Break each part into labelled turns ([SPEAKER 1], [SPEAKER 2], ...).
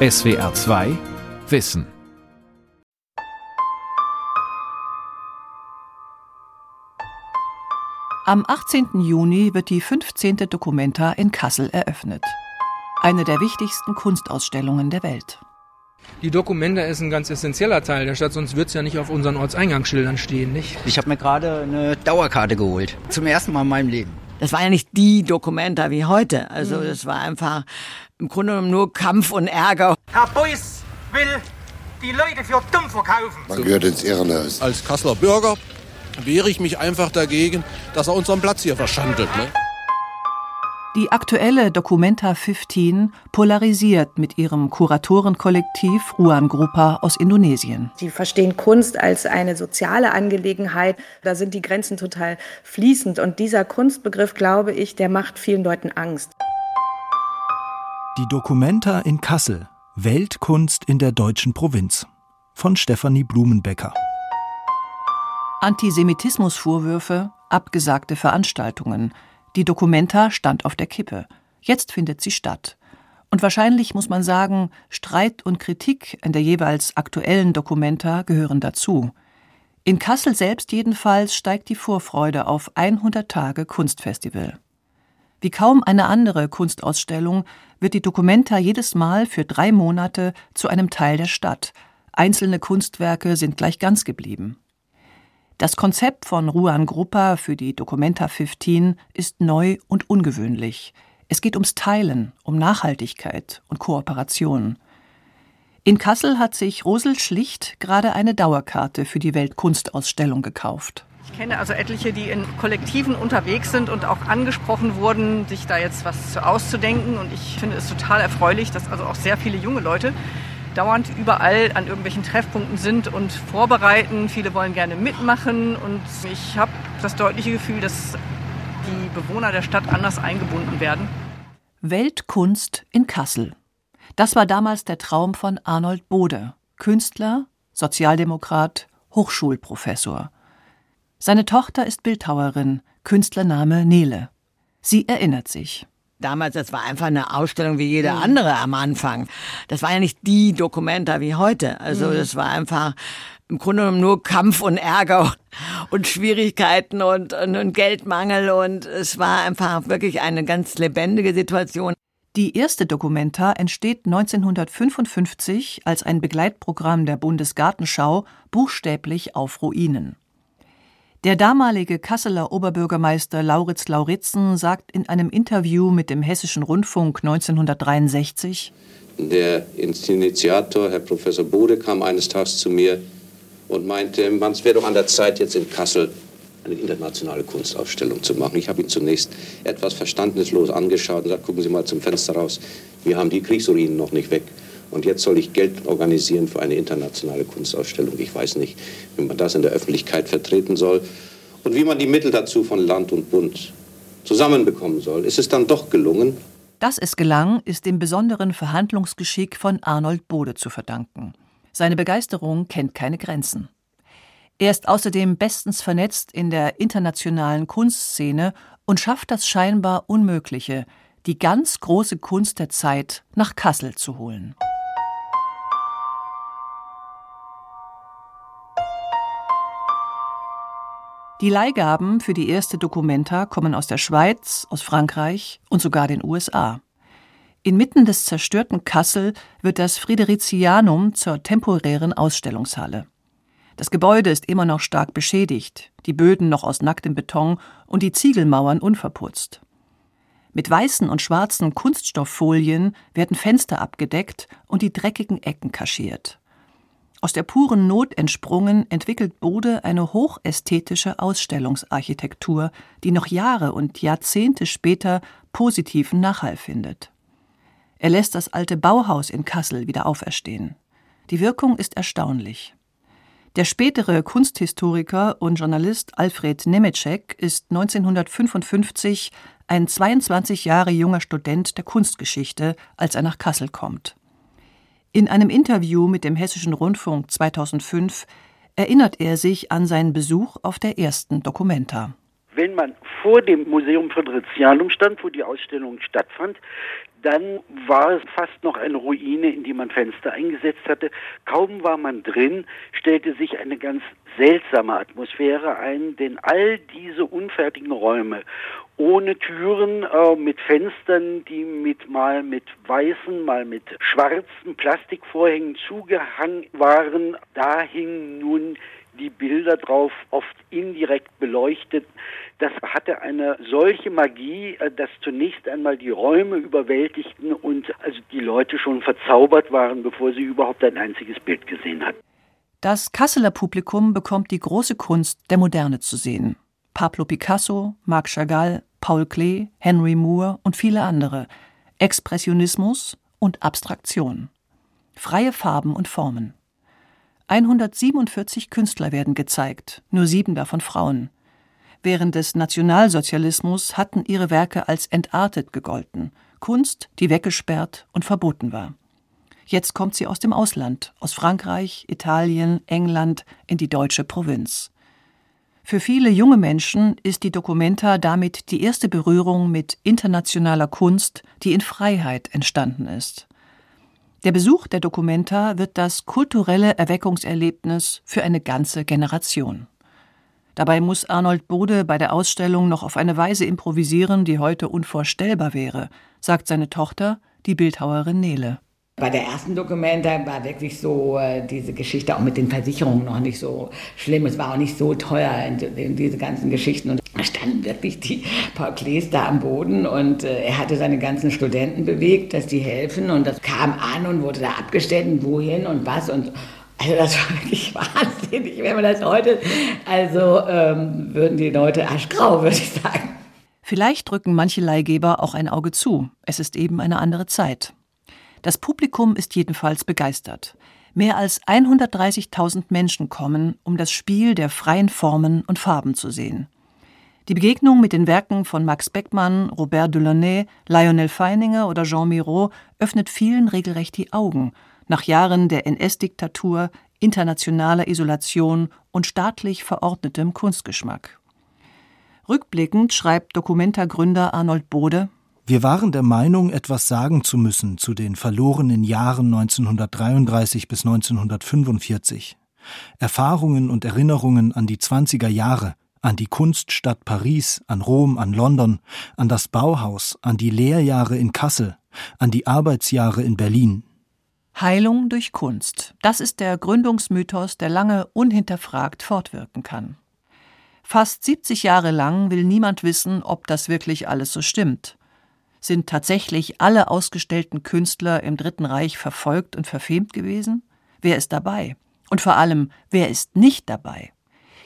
[SPEAKER 1] SWR 2 Wissen.
[SPEAKER 2] Am 18. Juni wird die 15. Documenta in Kassel eröffnet. Eine der wichtigsten Kunstausstellungen der Welt.
[SPEAKER 3] Die Documenta ist ein ganz essentieller Teil der Stadt, sonst wird es ja nicht auf unseren Ortseingangsschildern stehen, nicht?
[SPEAKER 4] Ich habe mir gerade eine Dauerkarte geholt. Zum ersten Mal in meinem Leben.
[SPEAKER 5] Das war ja nicht die Documenta wie heute. Also mhm. das war einfach im Grunde genommen nur Kampf und Ärger.
[SPEAKER 6] Herr Beuys will die Leute für dumm verkaufen.
[SPEAKER 7] Man gehört ins Irrenhaus.
[SPEAKER 8] Als Kasseler Bürger wehre ich mich einfach dagegen, dass er unseren Platz hier verschandelt. Ne?
[SPEAKER 2] Die aktuelle Documenta 15 polarisiert mit ihrem Kuratorenkollektiv Ruan Grupa aus Indonesien.
[SPEAKER 9] Sie verstehen Kunst als eine soziale Angelegenheit. Da sind die Grenzen total fließend. Und dieser Kunstbegriff, glaube ich, der macht vielen Leuten Angst.
[SPEAKER 10] Die Documenta in Kassel. Weltkunst in der deutschen Provinz. Von Stefanie Blumenbecker.
[SPEAKER 2] Antisemitismusvorwürfe, abgesagte Veranstaltungen. Die Documenta stand auf der Kippe. Jetzt findet sie statt. Und wahrscheinlich muss man sagen, Streit und Kritik an der jeweils aktuellen Documenta gehören dazu. In Kassel selbst jedenfalls steigt die Vorfreude auf 100 Tage Kunstfestival. Wie kaum eine andere Kunstausstellung wird die Documenta jedes Mal für drei Monate zu einem Teil der Stadt. Einzelne Kunstwerke sind gleich ganz geblieben. Das Konzept von Ruan Gruppa für die Documenta 15 ist neu und ungewöhnlich. Es geht ums Teilen, um Nachhaltigkeit und Kooperation. In Kassel hat sich Rosel Schlicht gerade eine Dauerkarte für die Weltkunstausstellung gekauft.
[SPEAKER 11] Ich kenne also etliche, die in Kollektiven unterwegs sind und auch angesprochen wurden, sich da jetzt was zu auszudenken. Und ich finde es total erfreulich, dass also auch sehr viele junge Leute dauernd überall an irgendwelchen Treffpunkten sind und vorbereiten. Viele wollen gerne mitmachen und ich habe das deutliche Gefühl, dass die Bewohner der Stadt anders eingebunden werden.
[SPEAKER 2] Weltkunst in Kassel. Das war damals der Traum von Arnold Bode, Künstler, Sozialdemokrat, Hochschulprofessor. Seine Tochter ist Bildhauerin, Künstlername Nele. Sie erinnert sich.
[SPEAKER 5] Damals, das war einfach eine Ausstellung wie jede mhm. andere am Anfang. Das war ja nicht die Dokumenta wie heute. Also mhm. das war einfach im Grunde genommen nur Kampf und Ärger und Schwierigkeiten und, und, und Geldmangel und es war einfach wirklich eine ganz lebendige Situation.
[SPEAKER 2] Die erste Dokumenta entsteht 1955 als ein Begleitprogramm der Bundesgartenschau buchstäblich auf Ruinen. Der damalige Kasseler Oberbürgermeister Lauritz Lauritzen sagt in einem Interview mit dem Hessischen Rundfunk 1963:
[SPEAKER 12] Der Initiator, Herr Professor Bode, kam eines Tages zu mir und meinte, man, es wäre doch an der Zeit, jetzt in Kassel eine internationale Kunstausstellung zu machen. Ich habe ihn zunächst etwas verständnislos angeschaut und gesagt, gucken Sie mal zum Fenster raus, wir haben die Kriegsruinen noch nicht weg. Und jetzt soll ich Geld organisieren für eine internationale Kunstausstellung. Ich weiß nicht, wie man das in der Öffentlichkeit vertreten soll und wie man die Mittel dazu von Land und Bund zusammenbekommen soll. Ist es dann doch gelungen?
[SPEAKER 2] Dass es gelang, ist dem besonderen Verhandlungsgeschick von Arnold Bode zu verdanken. Seine Begeisterung kennt keine Grenzen. Er ist außerdem bestens vernetzt in der internationalen Kunstszene und schafft das scheinbar Unmögliche, die ganz große Kunst der Zeit nach Kassel zu holen. Die Leihgaben für die erste Documenta kommen aus der Schweiz, aus Frankreich und sogar den USA. Inmitten des zerstörten Kassel wird das Fridericianum zur temporären Ausstellungshalle. Das Gebäude ist immer noch stark beschädigt, die Böden noch aus nacktem Beton und die Ziegelmauern unverputzt. Mit weißen und schwarzen Kunststofffolien werden Fenster abgedeckt und die dreckigen Ecken kaschiert. Aus der puren Not entsprungen, entwickelt Bode eine hochästhetische Ausstellungsarchitektur, die noch Jahre und Jahrzehnte später positiven Nachhall findet. Er lässt das alte Bauhaus in Kassel wieder auferstehen. Die Wirkung ist erstaunlich. Der spätere Kunsthistoriker und Journalist Alfred Nemetschek ist 1955 ein 22 Jahre junger Student der Kunstgeschichte, als er nach Kassel kommt. In einem Interview mit dem Hessischen Rundfunk 2005 erinnert er sich an seinen Besuch auf der ersten Documenta.
[SPEAKER 7] Wenn man vor dem Museum Friderizianum stand, wo die Ausstellung stattfand, dann war es fast noch eine Ruine, in die man Fenster eingesetzt hatte. Kaum war man drin, stellte sich eine ganz seltsame Atmosphäre ein, denn all diese unfertigen Räume ohne Türen, äh, mit Fenstern, die mit mal mit weißen, mal mit schwarzen Plastikvorhängen zugehangen waren, da hingen nun die Bilder drauf, oft indirekt beleuchtet. Das hatte eine solche Magie, äh, dass zunächst einmal die Räume überwältigten und also die Leute schon verzaubert waren, bevor sie überhaupt ein einziges Bild gesehen hatten.
[SPEAKER 2] Das Kasseler Publikum bekommt die große Kunst der Moderne zu sehen. Pablo Picasso, Marc Chagall, Paul Klee, Henry Moore und viele andere. Expressionismus und Abstraktion. Freie Farben und Formen. 147 Künstler werden gezeigt, nur sieben davon Frauen. Während des Nationalsozialismus hatten ihre Werke als entartet gegolten, Kunst, die weggesperrt und verboten war. Jetzt kommt sie aus dem Ausland, aus Frankreich, Italien, England, in die deutsche Provinz. Für viele junge Menschen ist die Documenta damit die erste Berührung mit internationaler Kunst, die in Freiheit entstanden ist. Der Besuch der Documenta wird das kulturelle Erweckungserlebnis für eine ganze Generation. Dabei muss Arnold Bode bei der Ausstellung noch auf eine Weise improvisieren, die heute unvorstellbar wäre, sagt seine Tochter, die Bildhauerin Nele.
[SPEAKER 5] Bei der ersten Dokumente war wirklich so äh, diese Geschichte auch mit den Versicherungen noch nicht so schlimm. Es war auch nicht so teuer diese ganzen Geschichten. Und standen wirklich die Paul Klees da am Boden und äh, er hatte seine ganzen Studenten bewegt, dass die helfen. Und das kam an und wurde da abgestellt und wohin und was. Und also das war wirklich wahnsinnig, wenn man das heute, also ähm, würden die Leute aschgrau, würde ich sagen.
[SPEAKER 2] Vielleicht drücken manche Leihgeber auch ein Auge zu. Es ist eben eine andere Zeit. Das Publikum ist jedenfalls begeistert. Mehr als 130.000 Menschen kommen, um das Spiel der freien Formen und Farben zu sehen. Die Begegnung mit den Werken von Max Beckmann, Robert Delaunay, Lionel Feininger oder Jean Miro öffnet vielen regelrecht die Augen nach Jahren der NS-Diktatur, internationaler Isolation und staatlich verordnetem Kunstgeschmack. Rückblickend schreibt Documenta-Gründer Arnold Bode
[SPEAKER 10] wir waren der Meinung, etwas sagen zu müssen zu den verlorenen Jahren 1933 bis 1945. Erfahrungen und Erinnerungen an die 20er Jahre, an die Kunststadt Paris, an Rom, an London, an das Bauhaus, an die Lehrjahre in Kassel, an die Arbeitsjahre in Berlin.
[SPEAKER 2] Heilung durch Kunst. Das ist der Gründungsmythos, der lange unhinterfragt fortwirken kann. Fast 70 Jahre lang will niemand wissen, ob das wirklich alles so stimmt. Sind tatsächlich alle ausgestellten Künstler im Dritten Reich verfolgt und verfemt gewesen? Wer ist dabei? Und vor allem, wer ist nicht dabei?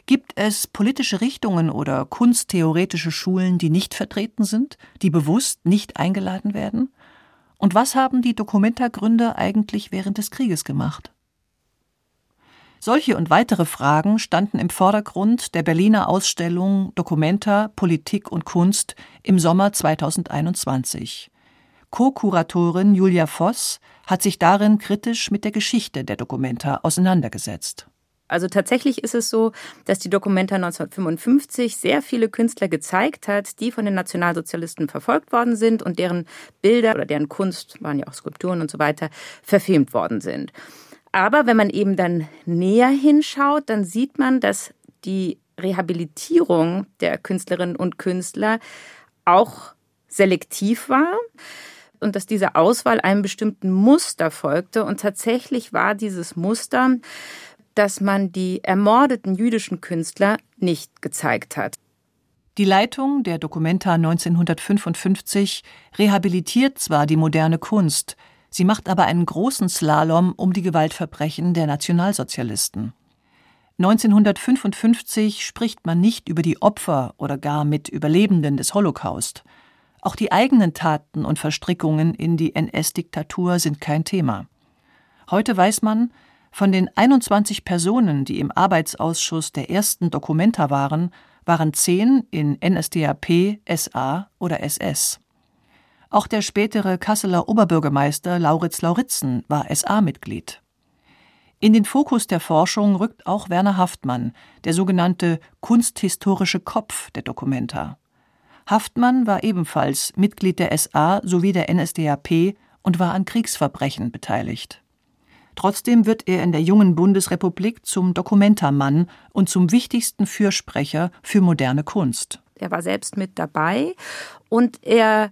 [SPEAKER 2] Gibt es politische Richtungen oder kunsttheoretische Schulen, die nicht vertreten sind, die bewusst nicht eingeladen werden? Und was haben die Dokumenta-Gründer eigentlich während des Krieges gemacht? Solche und weitere Fragen standen im Vordergrund der Berliner Ausstellung Documenta, Politik und Kunst im Sommer 2021. Co-Kuratorin Julia Voss hat sich darin kritisch mit der Geschichte der Documenta auseinandergesetzt.
[SPEAKER 13] Also tatsächlich ist es so, dass die Documenta 1955 sehr viele Künstler gezeigt hat, die von den Nationalsozialisten verfolgt worden sind und deren Bilder oder deren Kunst, waren ja auch Skulpturen und so weiter, verfilmt worden sind. Aber wenn man eben dann näher hinschaut, dann sieht man, dass die Rehabilitierung der Künstlerinnen und Künstler auch selektiv war und dass diese Auswahl einem bestimmten Muster folgte. Und tatsächlich war dieses Muster, dass man die ermordeten jüdischen Künstler nicht gezeigt hat.
[SPEAKER 2] Die Leitung der Documenta 1955 rehabilitiert zwar die moderne Kunst, Sie macht aber einen großen Slalom um die Gewaltverbrechen der Nationalsozialisten. 1955 spricht man nicht über die Opfer oder gar mit Überlebenden des Holocaust. Auch die eigenen Taten und Verstrickungen in die NS-Diktatur sind kein Thema. Heute weiß man, von den 21 Personen, die im Arbeitsausschuss der ersten Dokumenta waren, waren zehn in NSDAP, SA oder SS. Auch der spätere Kasseler Oberbürgermeister Lauritz Lauritzen war SA-Mitglied. In den Fokus der Forschung rückt auch Werner Haftmann, der sogenannte kunsthistorische Kopf der Documenta. Haftmann war ebenfalls Mitglied der SA sowie der NSDAP und war an Kriegsverbrechen beteiligt. Trotzdem wird er in der jungen Bundesrepublik zum Dokumentarmann und zum wichtigsten Fürsprecher für moderne Kunst.
[SPEAKER 13] Er war selbst mit dabei und er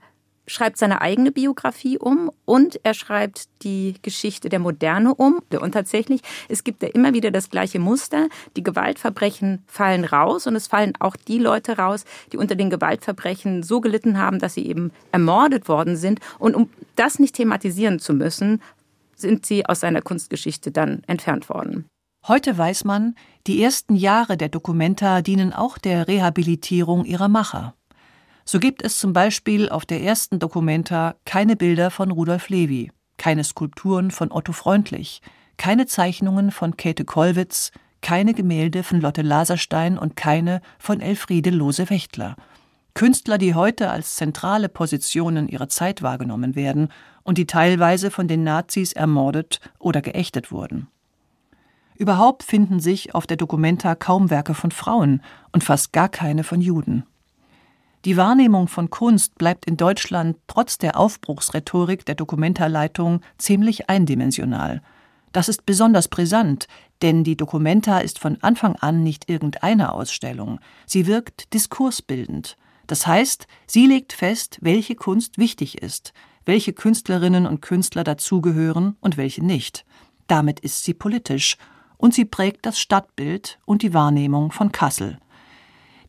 [SPEAKER 13] schreibt seine eigene Biografie um und er schreibt die Geschichte der Moderne um. Und tatsächlich, es gibt ja immer wieder das gleiche Muster. Die Gewaltverbrechen fallen raus und es fallen auch die Leute raus, die unter den Gewaltverbrechen so gelitten haben, dass sie eben ermordet worden sind. Und um das nicht thematisieren zu müssen, sind sie aus seiner Kunstgeschichte dann entfernt worden.
[SPEAKER 2] Heute weiß man, die ersten Jahre der Dokumenta dienen auch der Rehabilitierung ihrer Macher. So gibt es zum Beispiel auf der ersten Dokumenta keine Bilder von Rudolf Levi, keine Skulpturen von Otto Freundlich, keine Zeichnungen von Käthe Kollwitz, keine Gemälde von Lotte Laserstein und keine von Elfriede Lose-Wächtler. Künstler, die heute als zentrale Positionen ihrer Zeit wahrgenommen werden und die teilweise von den Nazis ermordet oder geächtet wurden. Überhaupt finden sich auf der Documenta kaum Werke von Frauen und fast gar keine von Juden. Die Wahrnehmung von Kunst bleibt in Deutschland trotz der Aufbruchsrhetorik der Dokumentarleitung ziemlich eindimensional. Das ist besonders brisant, denn die Documenta ist von Anfang an nicht irgendeine Ausstellung. Sie wirkt diskursbildend. Das heißt, sie legt fest, welche Kunst wichtig ist, welche Künstlerinnen und Künstler dazugehören und welche nicht. Damit ist sie politisch und sie prägt das Stadtbild und die Wahrnehmung von Kassel.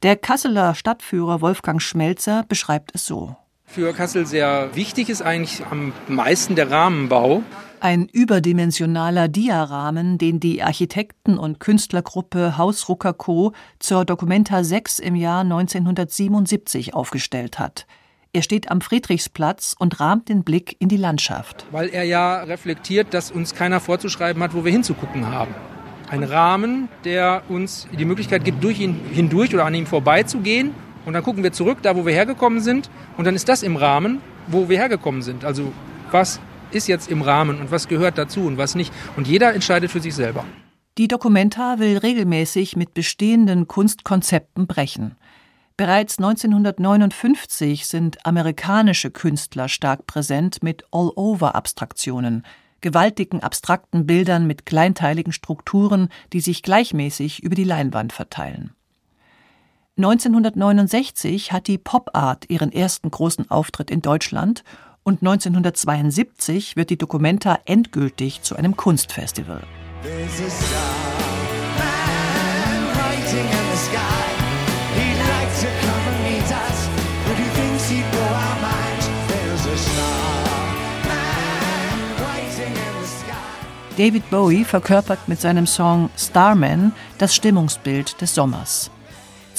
[SPEAKER 2] Der Kasseler Stadtführer Wolfgang Schmelzer beschreibt es so.
[SPEAKER 3] Für Kassel sehr wichtig ist eigentlich am meisten der Rahmenbau.
[SPEAKER 2] Ein überdimensionaler Diarahmen, den die Architekten- und Künstlergruppe Haus Rucker Co. zur Documenta 6 im Jahr 1977 aufgestellt hat. Er steht am Friedrichsplatz und rahmt den Blick in die Landschaft.
[SPEAKER 3] Weil er ja reflektiert, dass uns keiner vorzuschreiben hat, wo wir hinzugucken haben ein Rahmen, der uns die Möglichkeit gibt, durch ihn hindurch oder an ihm vorbeizugehen. Und dann gucken wir zurück, da wo wir hergekommen sind. Und dann ist das im Rahmen, wo wir hergekommen sind. Also was ist jetzt im Rahmen und was gehört dazu und was nicht. Und jeder entscheidet für sich selber.
[SPEAKER 2] Die Documenta will regelmäßig mit bestehenden Kunstkonzepten brechen. Bereits 1959 sind amerikanische Künstler stark präsent mit All-Over-Abstraktionen – gewaltigen abstrakten Bildern mit kleinteiligen Strukturen, die sich gleichmäßig über die Leinwand verteilen. 1969 hat die Pop Art ihren ersten großen Auftritt in Deutschland und 1972 wird die Documenta endgültig zu einem Kunstfestival. David Bowie verkörpert mit seinem Song Starman das Stimmungsbild des Sommers.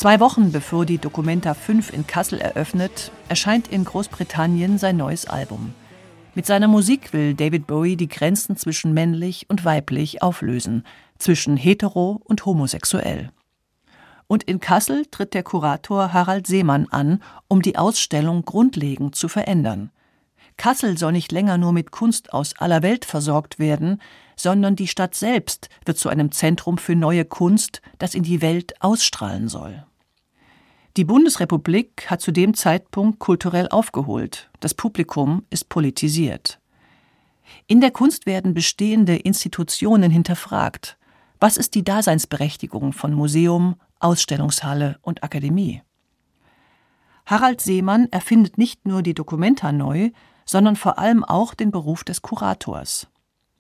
[SPEAKER 2] Zwei Wochen bevor die Documenta 5 in Kassel eröffnet, erscheint in Großbritannien sein neues Album. Mit seiner Musik will David Bowie die Grenzen zwischen männlich und weiblich auflösen, zwischen hetero und homosexuell. Und in Kassel tritt der Kurator Harald Seemann an, um die Ausstellung grundlegend zu verändern. Kassel soll nicht länger nur mit Kunst aus aller Welt versorgt werden, sondern die Stadt selbst wird zu einem Zentrum für neue Kunst, das in die Welt ausstrahlen soll. Die Bundesrepublik hat zu dem Zeitpunkt kulturell aufgeholt, das Publikum ist politisiert. In der Kunst werden bestehende Institutionen hinterfragt. Was ist die Daseinsberechtigung von Museum, Ausstellungshalle und Akademie? Harald Seemann erfindet nicht nur die Dokumenta neu, sondern vor allem auch den Beruf des Kurators.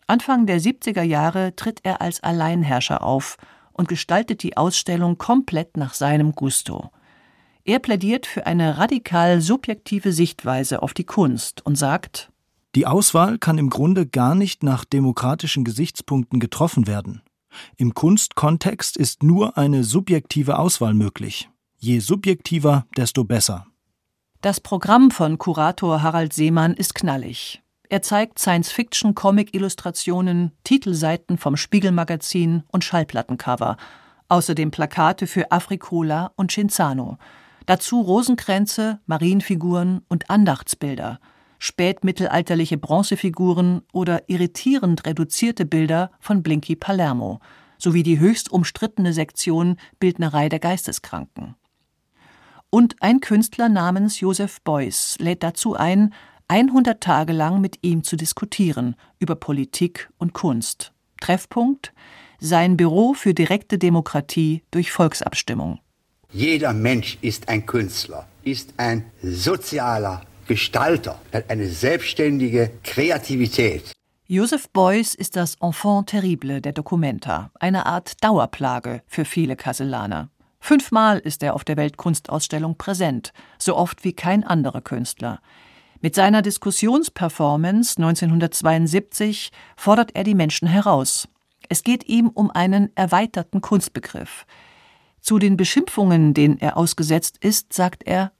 [SPEAKER 2] Anfang der 70er Jahre tritt er als Alleinherrscher auf und gestaltet die Ausstellung komplett nach seinem Gusto. Er plädiert für eine radikal subjektive Sichtweise auf die Kunst und sagt,
[SPEAKER 10] die Auswahl kann im Grunde gar nicht nach demokratischen Gesichtspunkten getroffen werden. Im Kunstkontext ist nur eine subjektive Auswahl möglich. Je subjektiver, desto besser.
[SPEAKER 2] Das Programm von Kurator Harald Seemann ist knallig. Er zeigt Science-Fiction-Comic-Illustrationen, Titelseiten vom Spiegelmagazin und Schallplattencover, außerdem Plakate für Afrikola und Cinzano. Dazu Rosenkränze, Marienfiguren und Andachtsbilder. spätmittelalterliche Bronzefiguren oder irritierend reduzierte Bilder von Blinky Palermo sowie die höchst umstrittene Sektion Bildnerei der Geisteskranken. Und ein Künstler namens Joseph Beuys lädt dazu ein, 100 Tage lang mit ihm zu diskutieren über Politik und Kunst. Treffpunkt sein Büro für direkte Demokratie durch Volksabstimmung.
[SPEAKER 14] Jeder Mensch ist ein Künstler, ist ein sozialer Gestalter, hat eine selbstständige Kreativität.
[SPEAKER 2] Joseph Beuys ist das Enfant terrible der Documenta, eine Art Dauerplage für viele Kasselaner. Fünfmal ist er auf der Weltkunstausstellung präsent, so oft wie kein anderer Künstler. Mit seiner Diskussionsperformance 1972 fordert er die Menschen heraus. Es geht ihm um einen erweiterten Kunstbegriff. Zu den Beschimpfungen, denen er ausgesetzt ist, sagt er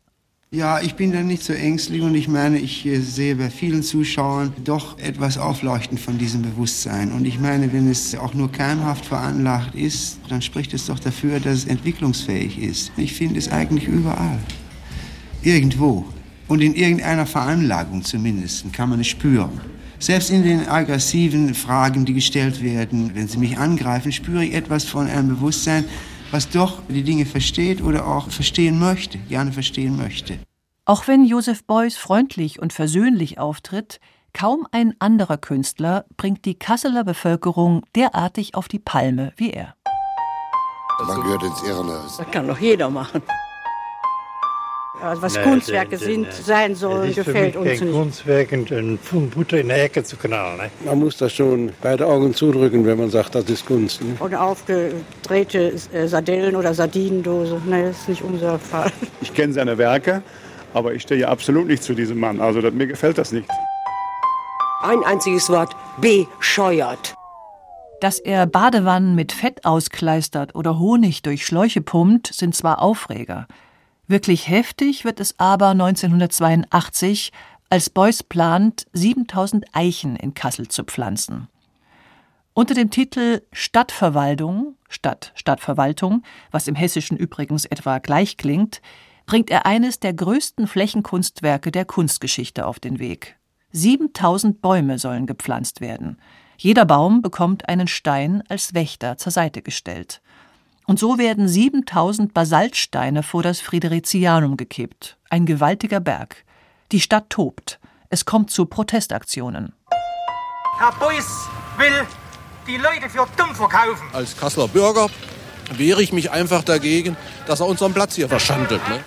[SPEAKER 15] ja, ich bin da nicht so ängstlich und ich meine, ich äh, sehe bei vielen Zuschauern doch etwas Aufleuchten von diesem Bewusstsein. Und ich meine, wenn es auch nur keimhaft veranlagt ist, dann spricht es doch dafür, dass es entwicklungsfähig ist. Ich finde es eigentlich überall. Irgendwo. Und in irgendeiner Veranlagung zumindest kann man es spüren. Selbst in den aggressiven Fragen, die gestellt werden, wenn sie mich angreifen, spüre ich etwas von einem Bewusstsein, was doch die Dinge versteht oder auch verstehen möchte, gerne verstehen möchte.
[SPEAKER 2] Auch wenn Joseph Beuys freundlich und versöhnlich auftritt, kaum ein anderer Künstler bringt die Kasseler Bevölkerung derartig auf die Palme wie er.
[SPEAKER 16] Man gehört ins Irrenhaus.
[SPEAKER 5] Das kann doch jeder machen.
[SPEAKER 17] Also was nee, Kunstwerke nee, sind, nee. sein sollen, gefällt uns
[SPEAKER 18] kein
[SPEAKER 17] nicht.
[SPEAKER 18] Kunstwerk und ein Pfund Butter in der Ecke zu knallen. Ne?
[SPEAKER 19] Man muss das schon beide Augen zudrücken, wenn man sagt, das ist Kunst. Ne?
[SPEAKER 17] Oder aufgedrehte äh, Sardellen oder Sardinendose. Nein, das ist nicht unser Fall.
[SPEAKER 20] Ich kenne seine Werke, aber ich stehe absolut nicht zu diesem Mann. Also das, mir gefällt das nicht.
[SPEAKER 21] Ein einziges Wort, bescheuert.
[SPEAKER 2] Dass er Badewannen mit Fett auskleistert oder Honig durch Schläuche pumpt, sind zwar Aufreger – Wirklich heftig wird es aber 1982, als Beuys plant, 7000 Eichen in Kassel zu pflanzen. Unter dem Titel Stadtverwaltung statt Stadtverwaltung, was im Hessischen übrigens etwa gleich klingt, bringt er eines der größten Flächenkunstwerke der Kunstgeschichte auf den Weg. 7000 Bäume sollen gepflanzt werden. Jeder Baum bekommt einen Stein als Wächter zur Seite gestellt. Und so werden 7000 Basaltsteine vor das Fridericianum gekippt. Ein gewaltiger Berg. Die Stadt tobt. Es kommt zu Protestaktionen.
[SPEAKER 6] Herr Beuys will die Leute für dumm verkaufen.
[SPEAKER 8] Als Kasseler Bürger wehre ich mich einfach dagegen, dass er unseren Platz hier verschandelt. Ne?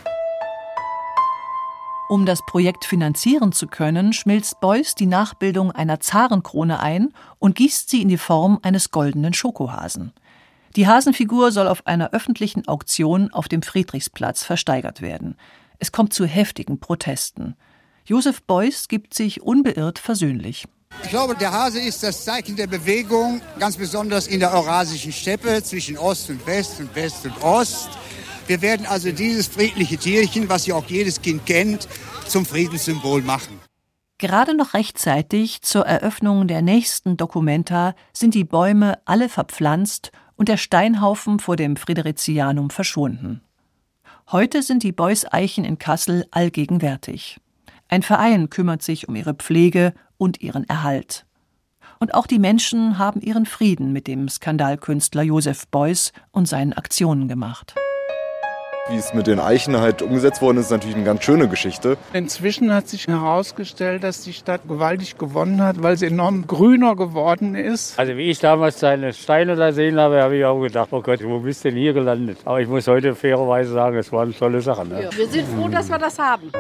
[SPEAKER 2] Um das Projekt finanzieren zu können, schmilzt Beuys die Nachbildung einer Zarenkrone ein und gießt sie in die Form eines goldenen Schokohasen. Die Hasenfigur soll auf einer öffentlichen Auktion auf dem Friedrichsplatz versteigert werden. Es kommt zu heftigen Protesten. Josef Beuys gibt sich unbeirrt versöhnlich.
[SPEAKER 22] Ich glaube, der Hase ist das Zeichen der Bewegung, ganz besonders in der Eurasischen Steppe zwischen Ost und West und West und Ost. Wir werden also dieses friedliche Tierchen, was ja auch jedes Kind kennt, zum Friedenssymbol machen.
[SPEAKER 2] Gerade noch rechtzeitig zur Eröffnung der nächsten Dokumenta sind die Bäume alle verpflanzt und der Steinhaufen vor dem Fridericianum verschwunden. Heute sind die Beuys-Eichen in Kassel allgegenwärtig. Ein Verein kümmert sich um ihre Pflege und ihren Erhalt. Und auch die Menschen haben ihren Frieden mit dem Skandalkünstler Josef Beuys und seinen Aktionen gemacht.
[SPEAKER 23] Wie es mit den Eichen halt umgesetzt worden ist, ist natürlich eine ganz schöne Geschichte.
[SPEAKER 24] Inzwischen hat sich herausgestellt, dass die Stadt gewaltig gewonnen hat, weil sie enorm grüner geworden ist.
[SPEAKER 25] Also wie ich damals seine Steine da sehen habe, habe ich auch gedacht, oh Gott, wo bist du denn hier gelandet? Aber ich muss heute fairerweise sagen, es war eine tolle Sache. Ne?
[SPEAKER 21] Ja, wir sind froh, dass wir das haben.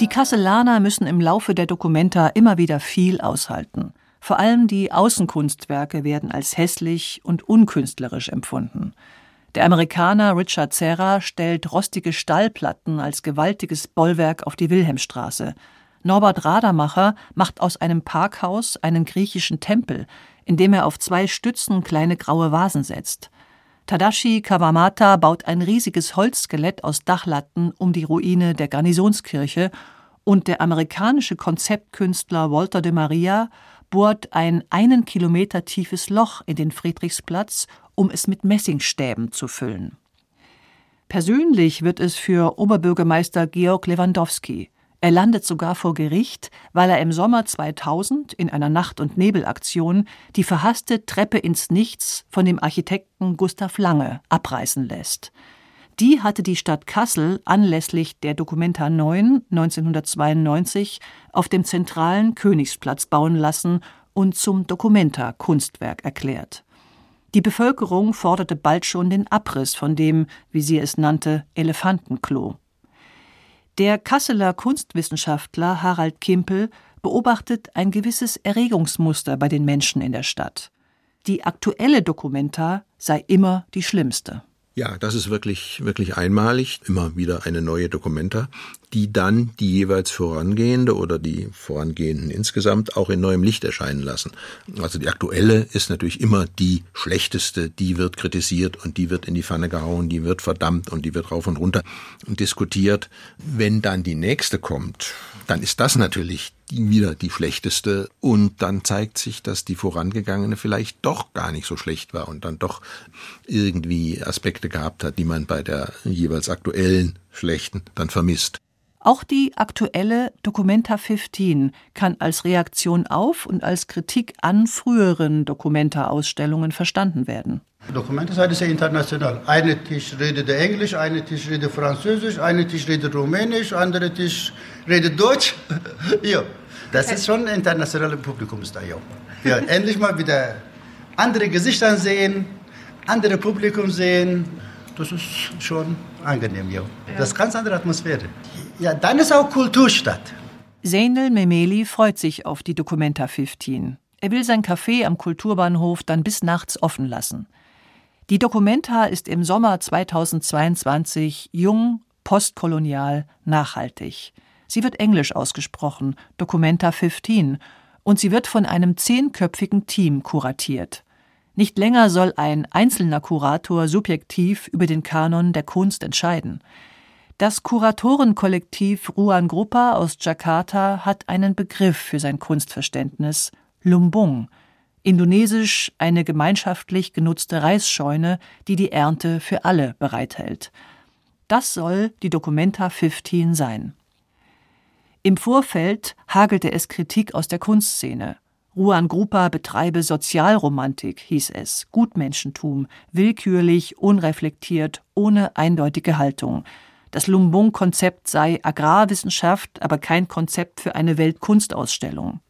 [SPEAKER 2] Die Kasselaner müssen im Laufe der Dokumenta immer wieder viel aushalten. Vor allem die Außenkunstwerke werden als hässlich und unkünstlerisch empfunden. Der Amerikaner Richard Serra stellt rostige Stallplatten als gewaltiges Bollwerk auf die Wilhelmstraße. Norbert Radermacher macht aus einem Parkhaus einen griechischen Tempel, indem er auf zwei Stützen kleine graue Vasen setzt. Tadashi Kawamata baut ein riesiges Holzskelett aus Dachlatten um die Ruine der Garnisonskirche und der amerikanische Konzeptkünstler Walter de Maria bohrt ein einen Kilometer tiefes Loch in den Friedrichsplatz, um es mit Messingstäben zu füllen. Persönlich wird es für Oberbürgermeister Georg Lewandowski. Er landet sogar vor Gericht, weil er im Sommer 2000 in einer Nacht- und Nebelaktion die verhasste Treppe ins Nichts von dem Architekten Gustav Lange abreißen lässt. Die hatte die Stadt Kassel anlässlich der Documenta 9 1992 auf dem zentralen Königsplatz bauen lassen und zum Documenta-Kunstwerk erklärt. Die Bevölkerung forderte bald schon den Abriss von dem, wie sie es nannte, Elefantenklo. Der Kasseler Kunstwissenschaftler Harald Kimpel beobachtet ein gewisses Erregungsmuster bei den Menschen in der Stadt. Die aktuelle Dokumenta sei immer die schlimmste.
[SPEAKER 26] Ja, das ist wirklich, wirklich einmalig. Immer wieder eine neue Dokumenta, die dann die jeweils vorangehende oder die vorangehenden insgesamt auch in neuem Licht erscheinen lassen. Also die aktuelle ist natürlich immer die schlechteste, die wird kritisiert und die wird in die Pfanne gehauen, die wird verdammt und die wird rauf und runter diskutiert. Wenn dann die nächste kommt, dann ist das natürlich wieder die schlechteste und dann zeigt sich, dass die vorangegangene vielleicht doch gar nicht so schlecht war und dann doch irgendwie Aspekte gehabt hat, die man bei der jeweils aktuellen schlechten dann vermisst.
[SPEAKER 2] Auch die aktuelle Documenta 15 kann als Reaktion auf und als Kritik an früheren Documenta-Ausstellungen verstanden werden.
[SPEAKER 27] Documenta ist ja international. Eine Tisch redet Englisch, eine Tisch redet Französisch, eine Tisch redet Rumänisch, andere Tisch redet Deutsch. ja, das ist schon ein internationales Publikum da ja. ja. Endlich mal wieder andere Gesichter sehen, andere Publikum sehen. Das ist schon angenehm, ja. Das ist ganz andere Atmosphäre. Ja, dann ist auch Kulturstadt.
[SPEAKER 2] Zeynel Memeli freut sich auf die Documenta 15. Er will sein Café am Kulturbahnhof dann bis nachts offen lassen. Die Documenta ist im Sommer 2022 jung, postkolonial, nachhaltig. Sie wird englisch ausgesprochen, Documenta 15, und sie wird von einem zehnköpfigen Team kuratiert. Nicht länger soll ein einzelner Kurator subjektiv über den Kanon der Kunst entscheiden. Das Kuratorenkollektiv Ruan Gruppa aus Jakarta hat einen Begriff für sein Kunstverständnis Lumbung, indonesisch eine gemeinschaftlich genutzte Reisscheune, die die Ernte für alle bereithält. Das soll die Documenta 15 sein. Im Vorfeld hagelte es Kritik aus der Kunstszene. Ruan Gruppa betreibe Sozialromantik, hieß es, Gutmenschentum, willkürlich, unreflektiert, ohne eindeutige Haltung. Das Lumbung-Konzept sei Agrarwissenschaft, aber kein Konzept für eine Weltkunstausstellung.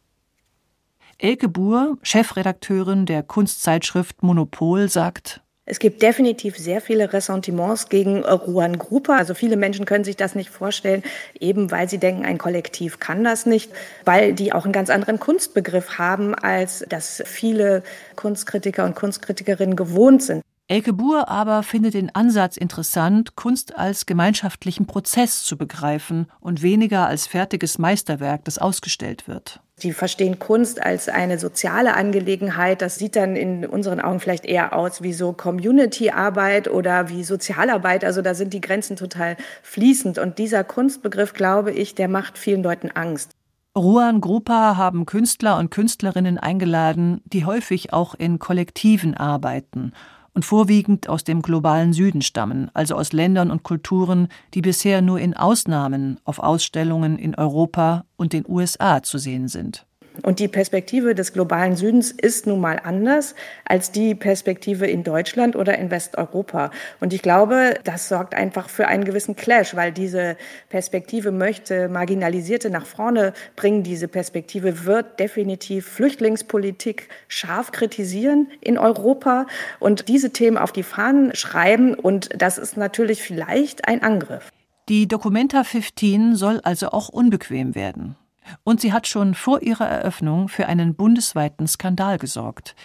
[SPEAKER 2] Elke Buhr, Chefredakteurin der Kunstzeitschrift Monopol, sagt,
[SPEAKER 28] es gibt definitiv sehr viele Ressentiments gegen Ruan Gruppa. Also viele Menschen können sich das nicht vorstellen, eben weil sie denken, ein Kollektiv kann das nicht, weil die auch einen ganz anderen Kunstbegriff haben, als das viele Kunstkritiker und Kunstkritikerinnen gewohnt sind.
[SPEAKER 2] Elke Buhr aber findet den Ansatz interessant, Kunst als gemeinschaftlichen Prozess zu begreifen und weniger als fertiges Meisterwerk, das ausgestellt wird.
[SPEAKER 28] Sie verstehen Kunst als eine soziale Angelegenheit. Das sieht dann in unseren Augen vielleicht eher aus wie so Community-Arbeit oder wie Sozialarbeit. Also da sind die Grenzen total fließend. Und dieser Kunstbegriff, glaube ich, der macht vielen Leuten Angst.
[SPEAKER 2] Ruan Gruppa haben Künstler und Künstlerinnen eingeladen, die häufig auch in Kollektiven arbeiten und vorwiegend aus dem globalen Süden stammen, also aus Ländern und Kulturen, die bisher nur in Ausnahmen auf Ausstellungen in Europa und den USA zu sehen sind.
[SPEAKER 28] Und die Perspektive des globalen Südens ist nun mal anders als die Perspektive in Deutschland oder in Westeuropa. Und ich glaube, das sorgt einfach für einen gewissen Clash, weil diese Perspektive möchte Marginalisierte nach vorne bringen. Diese Perspektive wird definitiv Flüchtlingspolitik scharf kritisieren in Europa und diese Themen auf die Fahnen schreiben. Und das ist natürlich vielleicht ein Angriff.
[SPEAKER 2] Die Documenta 15 soll also auch unbequem werden. Und sie hat schon vor ihrer Eröffnung für einen bundesweiten Skandal gesorgt.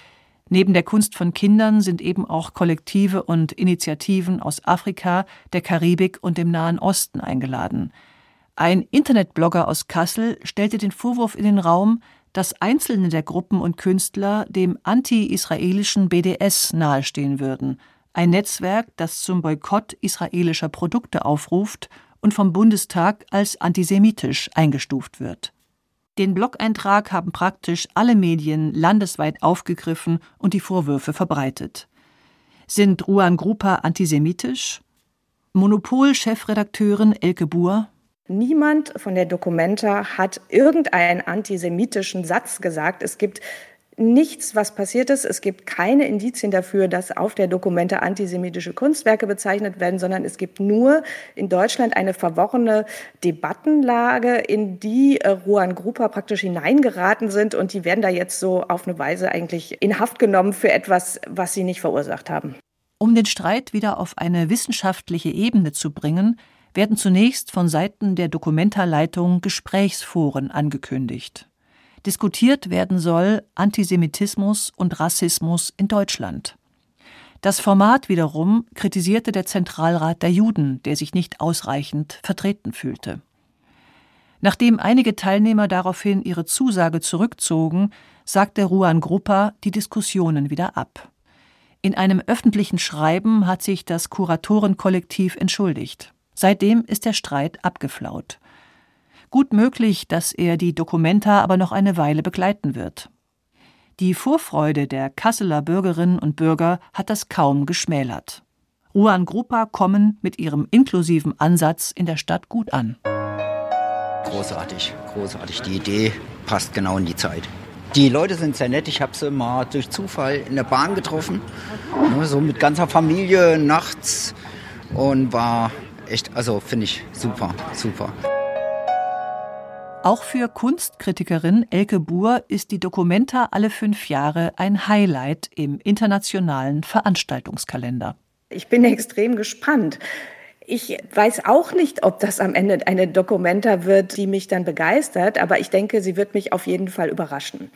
[SPEAKER 2] Neben der Kunst von Kindern sind eben auch Kollektive und Initiativen aus Afrika, der Karibik und dem Nahen Osten eingeladen. Ein Internetblogger aus Kassel stellte den Vorwurf in den Raum, dass einzelne der Gruppen und Künstler dem anti-israelischen BDS nahestehen würden, ein Netzwerk, das zum Boykott israelischer Produkte aufruft und vom Bundestag als antisemitisch eingestuft wird. Den Blog-Eintrag haben praktisch alle Medien landesweit aufgegriffen und die Vorwürfe verbreitet. Sind Ruan Grupa antisemitisch? Monopol-Chefredakteurin Elke Buhr.
[SPEAKER 28] Niemand von der Documenta hat irgendeinen antisemitischen Satz gesagt. Es gibt nichts, was passiert ist. Es gibt keine Indizien dafür, dass auf der Dokumente antisemitische Kunstwerke bezeichnet werden, sondern es gibt nur in Deutschland eine verworrene Debattenlage, in die äh, Ruan Grupa praktisch hineingeraten sind und die werden da jetzt so auf eine Weise eigentlich in Haft genommen für etwas, was sie nicht verursacht haben.
[SPEAKER 2] Um den Streit wieder auf eine wissenschaftliche Ebene zu bringen, werden zunächst von Seiten der Dokumentarleitung Gesprächsforen angekündigt. Diskutiert werden soll Antisemitismus und Rassismus in Deutschland. Das Format wiederum kritisierte der Zentralrat der Juden, der sich nicht ausreichend vertreten fühlte. Nachdem einige Teilnehmer daraufhin ihre Zusage zurückzogen, sagte Ruan Gruppa die Diskussionen wieder ab. In einem öffentlichen Schreiben hat sich das Kuratorenkollektiv entschuldigt. Seitdem ist der Streit abgeflaut. Gut möglich, dass er die Dokumenta aber noch eine Weile begleiten wird. Die Vorfreude der Kasseler Bürgerinnen und Bürger hat das kaum geschmälert. Ruan Grupa kommen mit ihrem inklusiven Ansatz in der Stadt gut an.
[SPEAKER 29] Großartig, großartig. Die Idee passt genau in die Zeit. Die Leute sind sehr nett. Ich habe sie mal durch Zufall in der Bahn getroffen. Ne, so mit ganzer Familie nachts. Und war echt, also finde ich super, super.
[SPEAKER 2] Auch für Kunstkritikerin Elke Buhr ist die Documenta alle fünf Jahre ein Highlight im internationalen Veranstaltungskalender.
[SPEAKER 28] Ich bin extrem gespannt. Ich weiß auch nicht, ob das am Ende eine Documenta wird, die mich dann begeistert, aber ich denke, sie wird mich auf jeden Fall überraschen.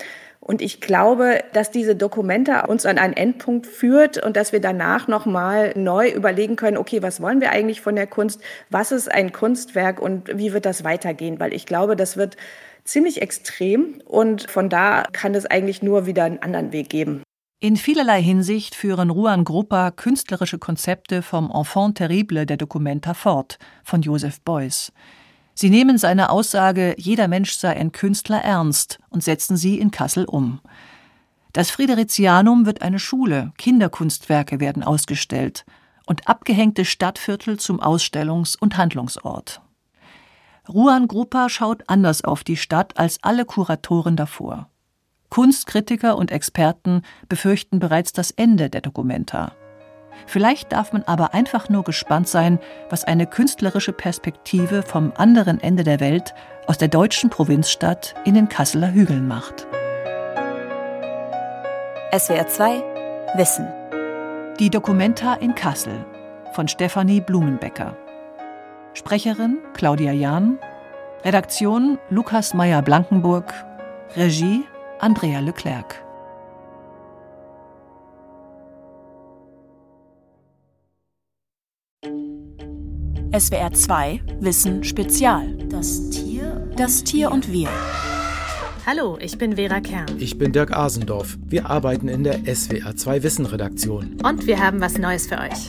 [SPEAKER 28] Und ich glaube, dass diese Dokumente uns an einen Endpunkt führt und dass wir danach nochmal neu überlegen können, okay, was wollen wir eigentlich von der Kunst? Was ist ein Kunstwerk und wie wird das weitergehen? Weil ich glaube, das wird ziemlich extrem und von da kann es eigentlich nur wieder einen anderen Weg geben.
[SPEAKER 2] In vielerlei Hinsicht führen Ruan Gruppa künstlerische Konzepte vom Enfant terrible der Documenta fort von Joseph Beuys. Sie nehmen seine Aussage, jeder Mensch sei ein Künstler ernst und setzen sie in Kassel um. Das Fridericianum wird eine Schule, Kinderkunstwerke werden ausgestellt und abgehängte Stadtviertel zum Ausstellungs- und Handlungsort. Ruan Gruppa schaut anders auf die Stadt als alle Kuratoren davor. Kunstkritiker und Experten befürchten bereits das Ende der Dokumenta. Vielleicht darf man aber einfach nur gespannt sein, was eine künstlerische Perspektive vom anderen Ende der Welt aus der deutschen Provinzstadt in den Kasseler Hügeln macht.
[SPEAKER 30] SWR 2 Wissen.
[SPEAKER 2] Die Dokumenta in Kassel von Stefanie Blumenbecker. Sprecherin Claudia Jahn. Redaktion Lukas Meyer-Blankenburg. Regie Andrea Leclerc.
[SPEAKER 30] SWR 2 Wissen Spezial.
[SPEAKER 31] Das Tier.
[SPEAKER 30] Das Tier und wir.
[SPEAKER 31] Hallo, ich bin Vera Kern.
[SPEAKER 32] Ich bin Dirk Asendorf. Wir arbeiten in der SWR 2 Wissen Redaktion.
[SPEAKER 31] Und wir haben was Neues für euch.